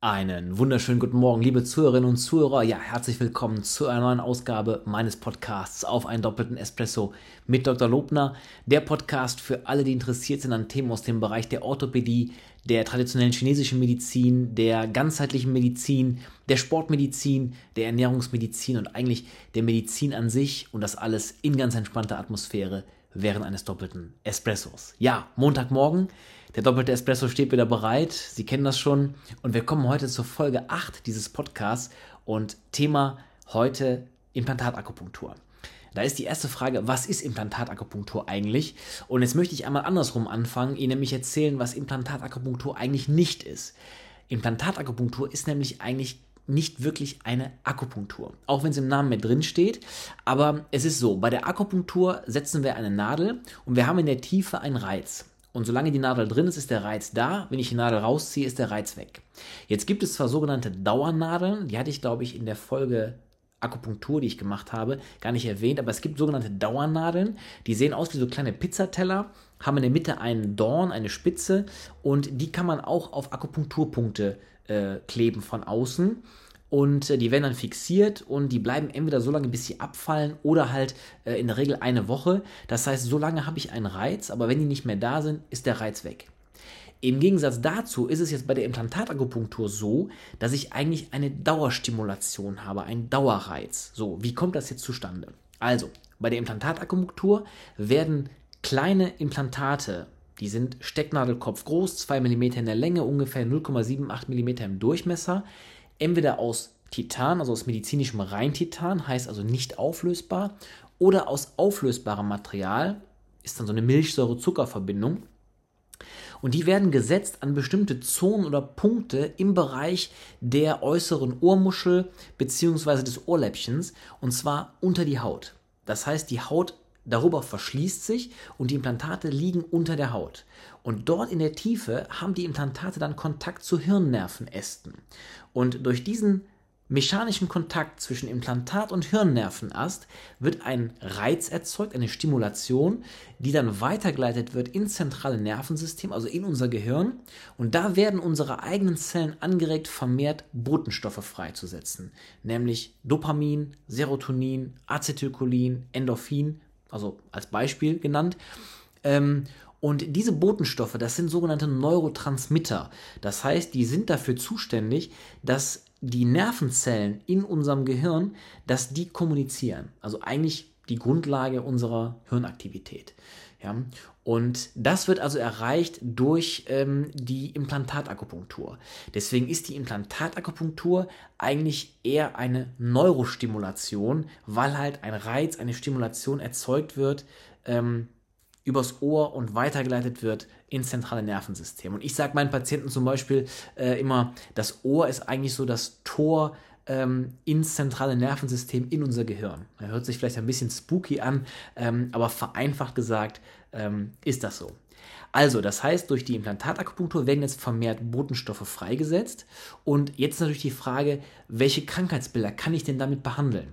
Einen wunderschönen guten Morgen, liebe Zuhörerinnen und Zuhörer. Ja, herzlich willkommen zu einer neuen Ausgabe meines Podcasts auf einen doppelten Espresso mit Dr. Lobner. Der Podcast für alle, die interessiert sind an Themen aus dem Bereich der Orthopädie, der traditionellen chinesischen Medizin, der ganzheitlichen Medizin, der Sportmedizin, der Ernährungsmedizin und eigentlich der Medizin an sich und das alles in ganz entspannter Atmosphäre während eines doppelten Espressos. Ja, Montagmorgen. Der doppelte Espresso steht wieder bereit. Sie kennen das schon. Und wir kommen heute zur Folge 8 dieses Podcasts und Thema heute Implantatakupunktur. Da ist die erste Frage, was ist Implantatakupunktur eigentlich? Und jetzt möchte ich einmal andersrum anfangen, Ihnen nämlich erzählen, was Implantatakupunktur eigentlich nicht ist. Implantatakupunktur ist nämlich eigentlich nicht wirklich eine Akupunktur. Auch wenn es im Namen mit drin steht. Aber es ist so, bei der Akupunktur setzen wir eine Nadel und wir haben in der Tiefe einen Reiz. Und solange die Nadel drin ist, ist der Reiz da. Wenn ich die Nadel rausziehe, ist der Reiz weg. Jetzt gibt es zwar sogenannte Dauernadeln, die hatte ich, glaube ich, in der Folge Akupunktur, die ich gemacht habe, gar nicht erwähnt, aber es gibt sogenannte Dauernadeln, die sehen aus wie so kleine Pizzateller, haben in der Mitte einen Dorn, eine Spitze und die kann man auch auf Akupunkturpunkte äh, kleben von außen und äh, die werden dann fixiert und die bleiben entweder so lange, bis sie abfallen oder halt äh, in der Regel eine Woche. Das heißt, so lange habe ich einen Reiz, aber wenn die nicht mehr da sind, ist der Reiz weg. Im Gegensatz dazu ist es jetzt bei der Implantatakupunktur so, dass ich eigentlich eine Dauerstimulation habe, einen Dauerreiz. So, wie kommt das jetzt zustande? Also, bei der Implantatakupunktur werden kleine Implantate, die sind Stecknadelkopf groß, 2 mm in der Länge, ungefähr 0,78 mm im Durchmesser, entweder aus Titan, also aus medizinischem Reintitan, heißt also nicht auflösbar, oder aus auflösbarem Material, ist dann so eine Milchsäure-Zucker-Verbindung. Und die werden gesetzt an bestimmte Zonen oder Punkte im Bereich der äußeren Ohrmuschel bzw. des Ohrläppchens und zwar unter die Haut. Das heißt, die Haut darüber verschließt sich und die Implantate liegen unter der Haut. Und dort in der Tiefe haben die Implantate dann Kontakt zu Hirnnervenästen. Und durch diesen mechanischen Kontakt zwischen Implantat und Hirnnervenast wird ein Reiz erzeugt, eine Stimulation, die dann weitergeleitet wird ins zentrale Nervensystem, also in unser Gehirn. Und da werden unsere eigenen Zellen angeregt, vermehrt Botenstoffe freizusetzen, nämlich Dopamin, Serotonin, Acetylcholin, Endorphin also als Beispiel genannt. Ähm, und diese Botenstoffe, das sind sogenannte Neurotransmitter. Das heißt, die sind dafür zuständig, dass die Nervenzellen in unserem Gehirn, dass die kommunizieren. Also eigentlich die Grundlage unserer Hirnaktivität. Ja? Und das wird also erreicht durch ähm, die Implantatakupunktur. Deswegen ist die Implantatakupunktur eigentlich eher eine Neurostimulation, weil halt ein Reiz, eine Stimulation erzeugt wird ähm, übers Ohr und weitergeleitet wird ins zentrale Nervensystem. Und ich sage meinen Patienten zum Beispiel äh, immer, das Ohr ist eigentlich so das Tor ähm, ins zentrale Nervensystem, in unser Gehirn. Er hört sich vielleicht ein bisschen spooky an, ähm, aber vereinfacht gesagt ähm, ist das so. Also, das heißt, durch die Implantatakupunktur werden jetzt vermehrt Botenstoffe freigesetzt. Und jetzt natürlich die Frage, welche Krankheitsbilder kann ich denn damit behandeln?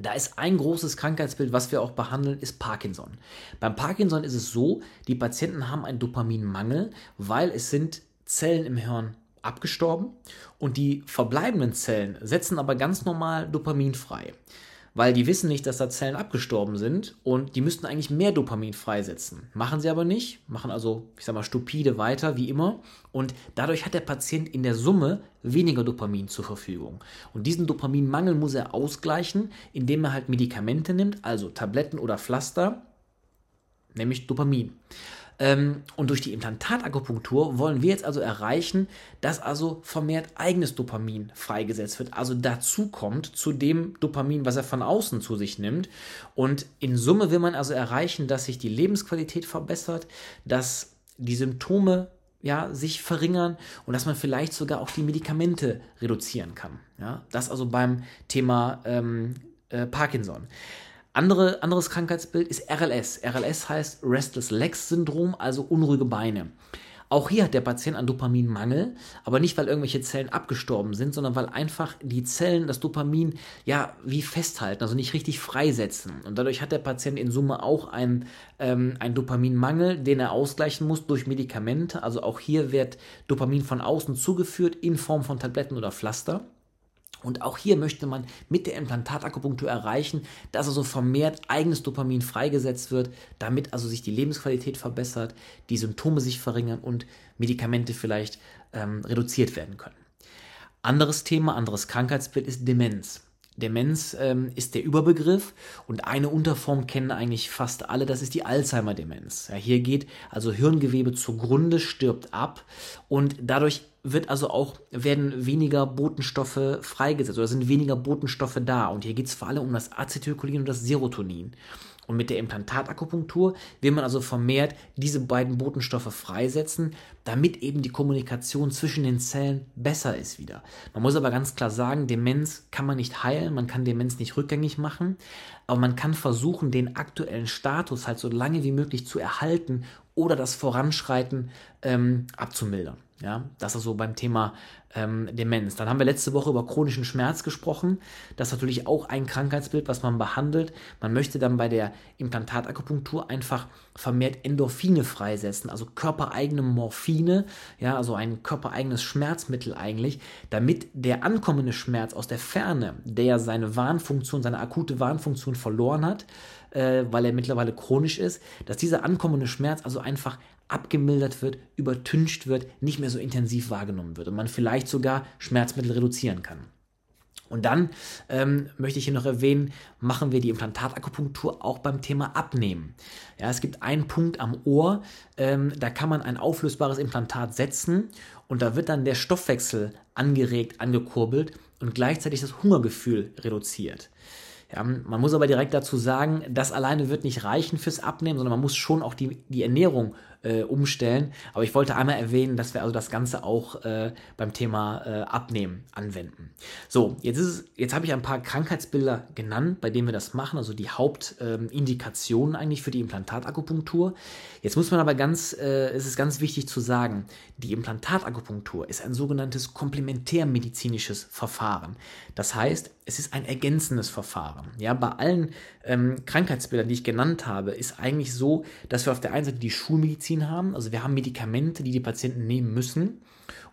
Da ist ein großes Krankheitsbild, was wir auch behandeln, ist Parkinson. Beim Parkinson ist es so, die Patienten haben einen Dopaminmangel, weil es sind Zellen im Hirn abgestorben und die verbleibenden Zellen setzen aber ganz normal Dopamin frei. Weil die wissen nicht, dass da Zellen abgestorben sind und die müssten eigentlich mehr Dopamin freisetzen. Machen sie aber nicht, machen also, ich sag mal, stupide weiter, wie immer. Und dadurch hat der Patient in der Summe weniger Dopamin zur Verfügung. Und diesen Dopaminmangel muss er ausgleichen, indem er halt Medikamente nimmt, also Tabletten oder Pflaster, nämlich Dopamin. Ähm, und durch die Implantatakupunktur wollen wir jetzt also erreichen, dass also vermehrt eigenes Dopamin freigesetzt wird, also dazu kommt zu dem Dopamin, was er von außen zu sich nimmt. Und in Summe will man also erreichen, dass sich die Lebensqualität verbessert, dass die Symptome ja, sich verringern und dass man vielleicht sogar auch die Medikamente reduzieren kann. Ja? Das also beim Thema ähm, äh, Parkinson. Andere, anderes Krankheitsbild ist RLS. RLS heißt Restless Legs Syndrom, also unruhige Beine. Auch hier hat der Patient einen Dopaminmangel, aber nicht, weil irgendwelche Zellen abgestorben sind, sondern weil einfach die Zellen das Dopamin ja wie festhalten, also nicht richtig freisetzen. Und dadurch hat der Patient in Summe auch einen, ähm, einen Dopaminmangel, den er ausgleichen muss durch Medikamente. Also auch hier wird Dopamin von außen zugeführt in Form von Tabletten oder Pflaster. Und auch hier möchte man mit der Implantatakupunktur erreichen, dass also vermehrt eigenes Dopamin freigesetzt wird, damit also sich die Lebensqualität verbessert, die Symptome sich verringern und Medikamente vielleicht ähm, reduziert werden können. Anderes Thema, anderes Krankheitsbild ist Demenz. Demenz ähm, ist der Überbegriff und eine Unterform kennen eigentlich fast alle, das ist die Alzheimer-Demenz. Ja, hier geht also Hirngewebe zugrunde, stirbt ab und dadurch wird also auch, werden weniger Botenstoffe freigesetzt oder sind weniger Botenstoffe da. Und hier geht es vor allem um das Acetylcholin und das Serotonin. Und mit der Implantatakupunktur will man also vermehrt diese beiden Botenstoffe freisetzen, damit eben die Kommunikation zwischen den Zellen besser ist wieder. Man muss aber ganz klar sagen, Demenz kann man nicht heilen, man kann Demenz nicht rückgängig machen, aber man kann versuchen, den aktuellen Status halt so lange wie möglich zu erhalten oder das Voranschreiten ähm, abzumildern. Ja, das ist so beim Thema ähm, Demenz. Dann haben wir letzte Woche über chronischen Schmerz gesprochen. Das ist natürlich auch ein Krankheitsbild, was man behandelt. Man möchte dann bei der Implantatakupunktur einfach vermehrt Endorphine freisetzen, also körpereigene Morphine, ja, also ein körpereigenes Schmerzmittel eigentlich, damit der ankommende Schmerz aus der Ferne, der seine Warnfunktion, seine akute Warnfunktion verloren hat, äh, weil er mittlerweile chronisch ist, dass dieser ankommende Schmerz also einfach abgemildert wird, übertüncht wird, nicht mehr so intensiv wahrgenommen wird und man vielleicht sogar Schmerzmittel reduzieren kann. Und dann ähm, möchte ich hier noch erwähnen, machen wir die Implantatakupunktur auch beim Thema Abnehmen. Ja, es gibt einen Punkt am Ohr, ähm, da kann man ein auflösbares Implantat setzen und da wird dann der Stoffwechsel angeregt, angekurbelt und gleichzeitig das Hungergefühl reduziert. Ja, man muss aber direkt dazu sagen, das alleine wird nicht reichen fürs Abnehmen, sondern man muss schon auch die, die Ernährung äh, umstellen. Aber ich wollte einmal erwähnen, dass wir also das Ganze auch äh, beim Thema äh, Abnehmen anwenden. So, jetzt, jetzt habe ich ein paar Krankheitsbilder genannt, bei denen wir das machen, also die Hauptindikationen eigentlich für die Implantatakupunktur. Jetzt muss man aber ganz, äh, es ist ganz wichtig zu sagen, die Implantatakupunktur ist ein sogenanntes komplementärmedizinisches Verfahren. Das heißt, es ist ein ergänzendes Verfahren. Ja, bei allen ähm, Krankheitsbildern, die ich genannt habe, ist eigentlich so, dass wir auf der einen Seite die Schulmedizin haben, also wir haben Medikamente, die die Patienten nehmen müssen.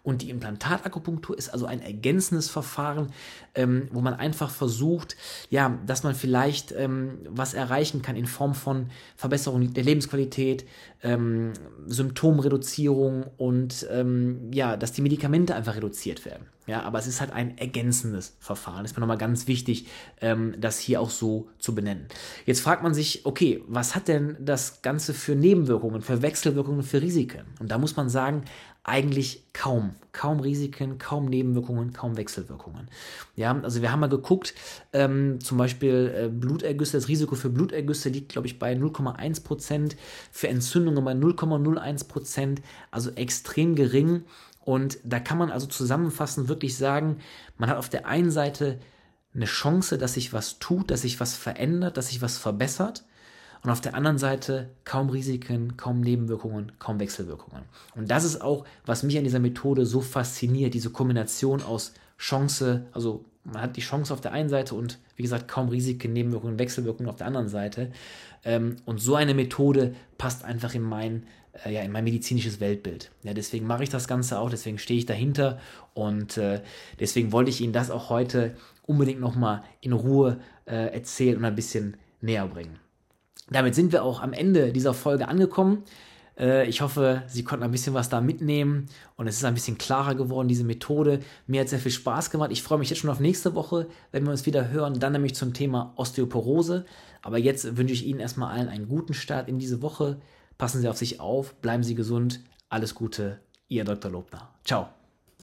Und die Implantatakupunktur ist also ein ergänzendes Verfahren, ähm, wo man einfach versucht, ja, dass man vielleicht ähm, was erreichen kann in Form von Verbesserung der Lebensqualität, ähm, Symptomreduzierung und ähm, ja, dass die Medikamente einfach reduziert werden. Ja, aber es ist halt ein ergänzendes Verfahren. Ist mir nochmal ganz wichtig, ähm, das hier auch so zu benennen. Jetzt fragt man sich, okay, was hat denn das Ganze für Nebenwirkungen, für Wechselwirkungen, für Risiken? Und da muss man sagen, eigentlich kaum. Kaum Risiken, kaum Nebenwirkungen, kaum Wechselwirkungen. Ja, also wir haben mal geguckt, ähm, zum Beispiel äh, Blutergüsse, das Risiko für Blutergüsse liegt, glaube ich, bei 0,1 Prozent, für Entzündungen bei 0,01 Prozent, also extrem gering. Und da kann man also zusammenfassend wirklich sagen, man hat auf der einen Seite eine Chance, dass sich was tut, dass sich was verändert, dass sich was verbessert und auf der anderen Seite kaum Risiken, kaum Nebenwirkungen, kaum Wechselwirkungen. Und das ist auch, was mich an dieser Methode so fasziniert, diese Kombination aus Chance, also man hat die Chance auf der einen Seite und wie gesagt kaum Risiken, Nebenwirkungen, Wechselwirkungen auf der anderen Seite. Ähm, und so eine Methode passt einfach in mein, äh, ja, in mein medizinisches Weltbild. Ja, deswegen mache ich das Ganze auch, deswegen stehe ich dahinter und äh, deswegen wollte ich Ihnen das auch heute unbedingt nochmal in Ruhe äh, erzählen und ein bisschen näher bringen. Damit sind wir auch am Ende dieser Folge angekommen. Äh, ich hoffe, Sie konnten ein bisschen was da mitnehmen und es ist ein bisschen klarer geworden, diese Methode. Mir hat sehr viel Spaß gemacht. Ich freue mich jetzt schon auf nächste Woche, wenn wir uns wieder hören, dann nämlich zum Thema Osteoporose. Aber jetzt wünsche ich Ihnen erstmal allen einen guten Start in diese Woche. Passen Sie auf sich auf, bleiben Sie gesund. Alles Gute, Ihr Dr. Lobner. Ciao.